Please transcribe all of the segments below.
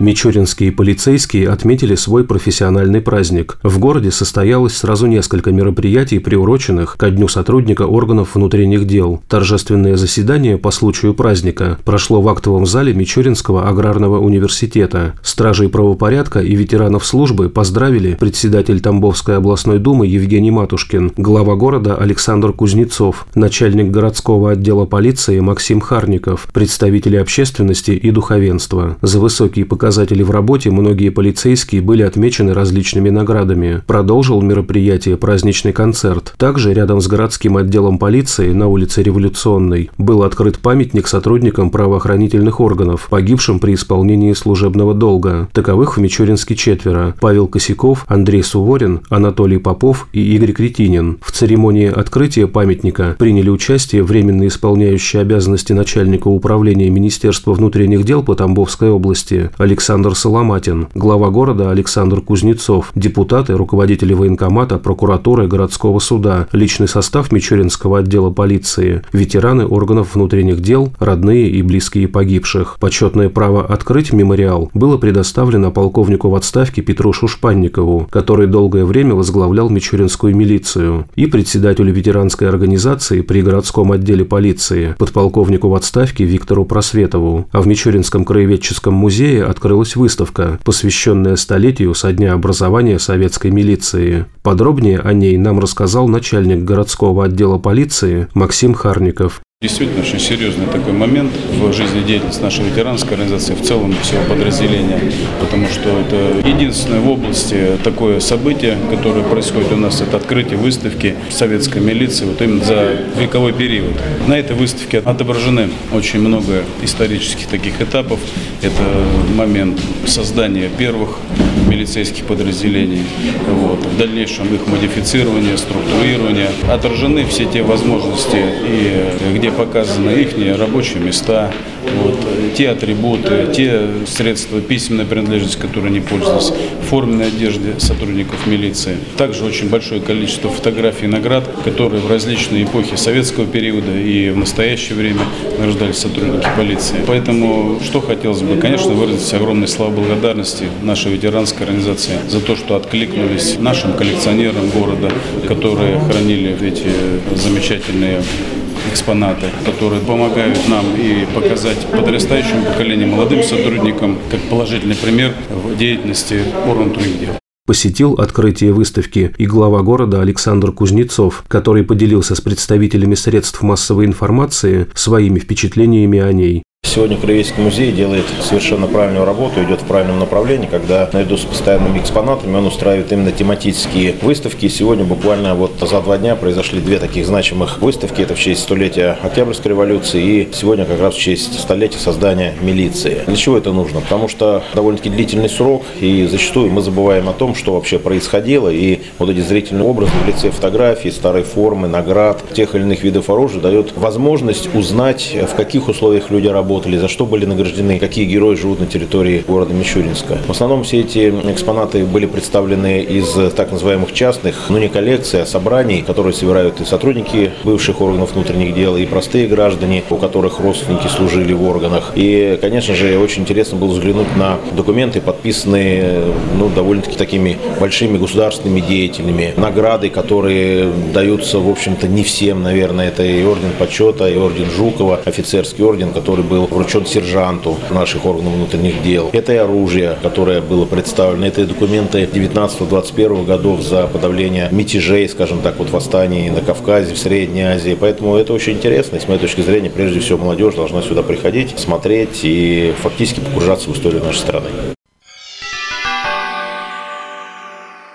Мичуринские полицейские отметили свой профессиональный праздник. В городе состоялось сразу несколько мероприятий, приуроченных ко Дню сотрудника органов внутренних дел. Торжественное заседание по случаю праздника прошло в актовом зале Мичуринского аграрного университета. Стражей правопорядка и ветеранов службы поздравили председатель Тамбовской областной думы Евгений Матушкин, глава города Александр Кузнецов, начальник городского отдела полиции Максим Харников, представители общественности и духовенства. За высокие показатели показатели в работе многие полицейские были отмечены различными наградами. Продолжил мероприятие праздничный концерт. Также рядом с городским отделом полиции на улице Революционной был открыт памятник сотрудникам правоохранительных органов, погибшим при исполнении служебного долга. Таковых в Мичуринске четверо. Павел Косяков, Андрей Суворин, Анатолий Попов и Игорь Кретинин. В церемонии открытия памятника приняли участие временно исполняющий обязанности начальника управления Министерства внутренних дел по Тамбовской области Алексей Александр Соломатин, глава города Александр Кузнецов, депутаты, руководители военкомата, прокуратуры, городского суда, личный состав Мичуринского отдела полиции, ветераны органов внутренних дел, родные и близкие погибших. Почетное право открыть мемориал было предоставлено полковнику в отставке Петру Шушпанникову, который долгое время возглавлял Мичуринскую милицию, и председателю ветеранской организации при городском отделе полиции, подполковнику в отставке Виктору Просветову. А в Мичуринском краеведческом музее открыли открылась выставка, посвященная столетию со дня образования советской милиции. Подробнее о ней нам рассказал начальник городского отдела полиции Максим Харников. Действительно, очень серьезный такой момент в жизни деятельности нашей ветеранской организации, в целом всего подразделения, потому что это единственное в области такое событие, которое происходит у нас, это открытие выставки советской милиции вот именно за вековой период. На этой выставке отображены очень много исторических таких этапов. Это момент создания первых милицейских подразделений, вот, в дальнейшем их модифицирования, структурирования. Отражены все те возможности, и где показаны их рабочие места, вот, те атрибуты, те средства письменной принадлежности, которые они пользовались, форменной одежды сотрудников милиции. Также очень большое количество фотографий наград, которые в различные эпохи советского периода и в настоящее время награждались сотрудники полиции. Поэтому что хотелось бы, конечно, выразить огромные слова благодарности нашей ветеранской организации за то, что откликнулись нашим коллекционерам города, которые хранили эти замечательные экспонаты, которые помогают нам и показать подрастающему поколению, молодым сотрудникам, как положительный пример в деятельности органов других посетил открытие выставки и глава города Александр Кузнецов, который поделился с представителями средств массовой информации своими впечатлениями о ней. Сегодня Краеведческий музей делает совершенно правильную работу, идет в правильном направлении, когда наряду с постоянными экспонатами он устраивает именно тематические выставки. сегодня буквально вот за два дня произошли две таких значимых выставки. Это в честь столетия Октябрьской революции и сегодня как раз в честь столетия создания милиции. Для чего это нужно? Потому что довольно-таки длительный срок, и зачастую мы забываем о том, что вообще происходило, и вот эти зрительные образы в лице фотографий, старой формы, наград, тех или иных видов оружия дает возможность узнать, в каких условиях люди работают, работали, за что были награждены, какие герои живут на территории города Мичуринска. В основном все эти экспонаты были представлены из так называемых частных, ну не коллекций, а собраний, которые собирают и сотрудники бывших органов внутренних дел, и простые граждане, у которых родственники служили в органах. И, конечно же, очень интересно было взглянуть на документы, подписанные ну, довольно-таки такими большими государственными деятелями. Награды, которые даются, в общем-то, не всем, наверное. Это и орден почета, и орден Жукова, офицерский орден, который был вручен сержанту наших органов внутренних дел. Это и оружие, которое было представлено, это и документы 19-21 годов за подавление мятежей, скажем так, вот восстаний на Кавказе, в Средней Азии. Поэтому это очень интересно. И с моей точки зрения, прежде всего, молодежь должна сюда приходить, смотреть и фактически погружаться в историю нашей страны.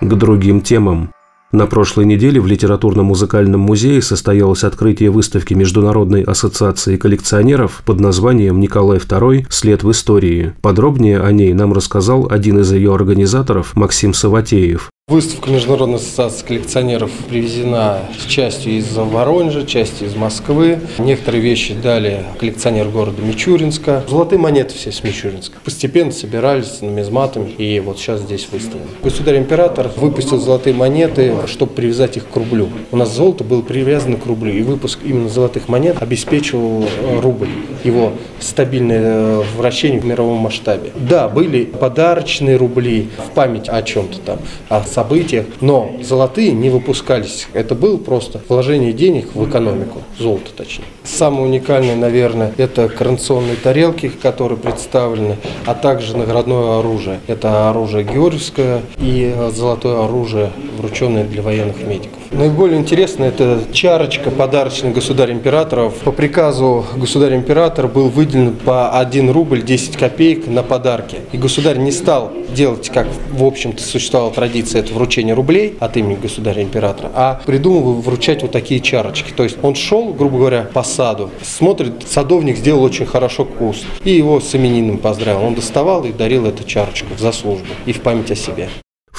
К другим темам. На прошлой неделе в Литературно-музыкальном музее состоялось открытие выставки Международной ассоциации коллекционеров под названием «Николай II. След в истории». Подробнее о ней нам рассказал один из ее организаторов Максим Саватеев. Выставка Международной ассоциации коллекционеров привезена частью из Воронежа, частью из Москвы. Некоторые вещи дали коллекционер города Мичуринска. Золотые монеты все с Мичуринска. Постепенно собирались нумизматами, и вот сейчас здесь выставлены. Государь-император выпустил золотые монеты, чтобы привязать их к рублю. У нас золото было привязано к рублю, и выпуск именно золотых монет обеспечивал э, рубль, его стабильное э, вращение в мировом масштабе. Да, были подарочные рубли в память о чем-то там, о событиях, но золотые не выпускались. Это было просто вложение денег в экономику, золото точнее. Самое уникальное, наверное, это коронационные тарелки, которые представлены, а также наградное оружие. Это оружие Георгиевское и золотое оружие, врученное для военных медиков. Наиболее интересно это чарочка подарочная государя-императоров. По приказу государя-императора был выделен по 1 рубль 10 копеек на подарки. И государь не стал делать, как в общем-то существовала традиция, это вручение рублей от имени государя-императора, а придумал вручать вот такие чарочки. То есть он шел, грубо говоря, по саду, смотрит, садовник сделал очень хорошо куст, и его с именинным поздравил. Он доставал и дарил эту чарочку в заслужбу и в память о себе.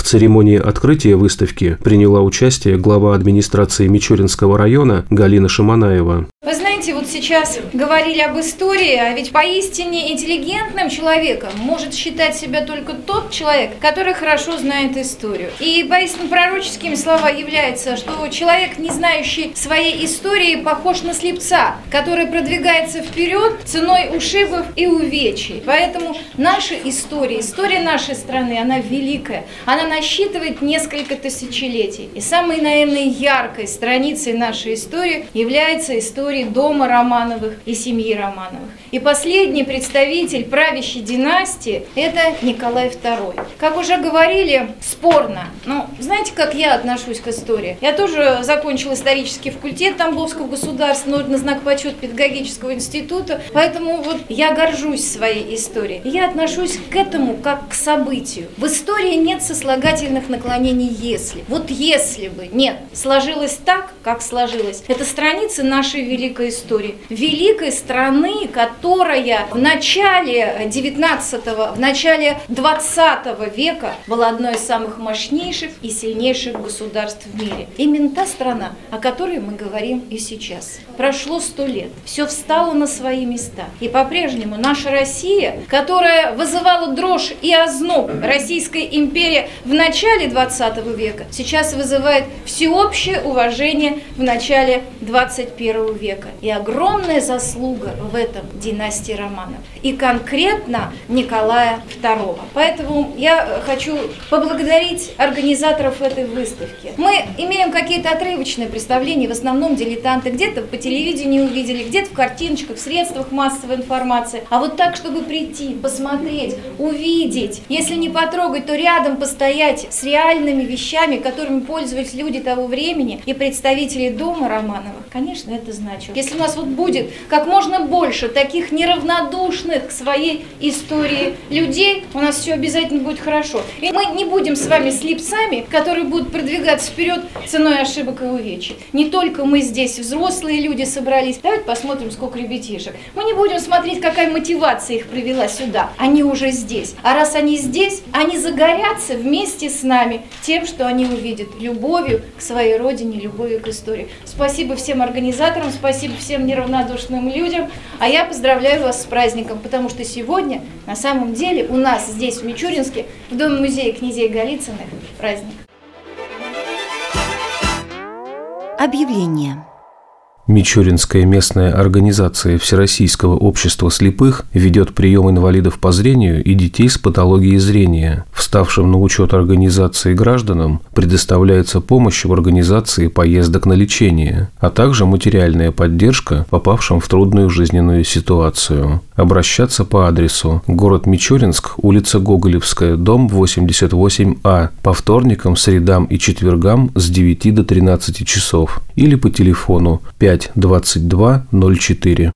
В церемонии открытия выставки приняла участие глава администрации Мичуринского района Галина Шаманаева. Вы знаете, вот сейчас говорили об истории, а ведь поистине интеллигентным человеком может считать себя только тот человек, который хорошо знает историю. И поистине пророческими слова является, что человек, не знающий своей истории, похож на слепца, который продвигается вперед ценой ушибов и увечий. Поэтому наша история, история нашей страны, она великая, она насчитывает несколько тысячелетий. И самой, наверное, яркой страницей нашей истории является история дома Романовых и семьи Романовых. И последний представитель правящей династии – это Николай II. Как уже говорили, спорно. Но знаете, как я отношусь к истории? Я тоже закончила исторический факультет Тамбовского государственного на знак почета педагогического института, поэтому вот я горжусь своей историей. Я отношусь к этому как к событию. В истории нет сослагательных наклонений «если». Вот если бы, нет, сложилось так, как сложилось. Это страницы нашей великой истории. Великой страны, которая в начале 19 в начале 20 века была одной из самых мощнейших и сильнейших государств в мире. Именно та страна, о которой мы говорим и сейчас. Прошло сто лет, все встало на свои места. И по-прежнему наша Россия, которая вызывала дрожь и озноб Российской империи в начале 20 века, сейчас вызывает всеобщее уважение в начале 21 века века. И огромная заслуга в этом династии Романов. И конкретно Николая II. Поэтому я хочу поблагодарить организаторов этой выставки. Мы имеем какие-то отрывочные представления, в основном дилетанты. Где-то по телевидению увидели, где-то в картиночках, в средствах массовой информации. А вот так, чтобы прийти, посмотреть, увидеть, если не потрогать, то рядом постоять с реальными вещами, которыми пользовались люди того времени и представители дома Романовых, конечно, это значит если у нас вот будет как можно больше таких неравнодушных к своей истории людей, у нас все обязательно будет хорошо. И мы не будем с вами слепцами, которые будут продвигаться вперед ценой ошибок и увечий. Не только мы здесь, взрослые люди собрались. Давайте посмотрим, сколько ребятишек. Мы не будем смотреть, какая мотивация их привела сюда. Они уже здесь. А раз они здесь, они загорятся вместе с нами тем, что они увидят любовью к своей родине, любовью к истории. Спасибо всем организаторам, спасибо всем неравнодушным людям. А я поздравляю вас с праздником, потому что сегодня на самом деле у нас здесь, в Мичуринске, в Доме музея князей Голицыных праздник. Объявление. Мичуринская местная организация Всероссийского общества слепых ведет прием инвалидов по зрению и детей с патологией зрения. Вставшим на учет организации гражданам предоставляется помощь в организации поездок на лечение, а также материальная поддержка попавшим в трудную жизненную ситуацию. Обращаться по адресу город Мичуринск, улица Гоголевская, дом 88А, по вторникам, средам и четвергам с 9 до 13 часов или по телефону 5 5 22 04.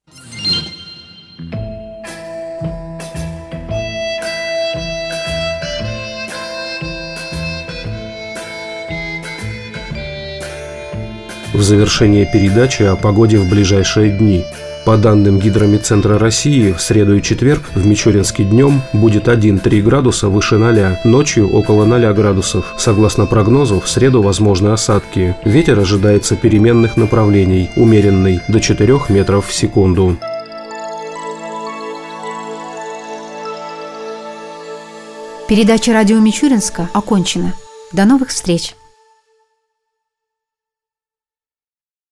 В завершение передачи о погоде в ближайшие дни. По данным Гидромедцентра России, в среду и четверг в Мичуринске днем будет 1-3 градуса выше 0, ночью около 0 градусов. Согласно прогнозу, в среду возможны осадки. Ветер ожидается переменных направлений, умеренный, до 4 метров в секунду. Передача радио Мичуринска окончена. До новых встреч!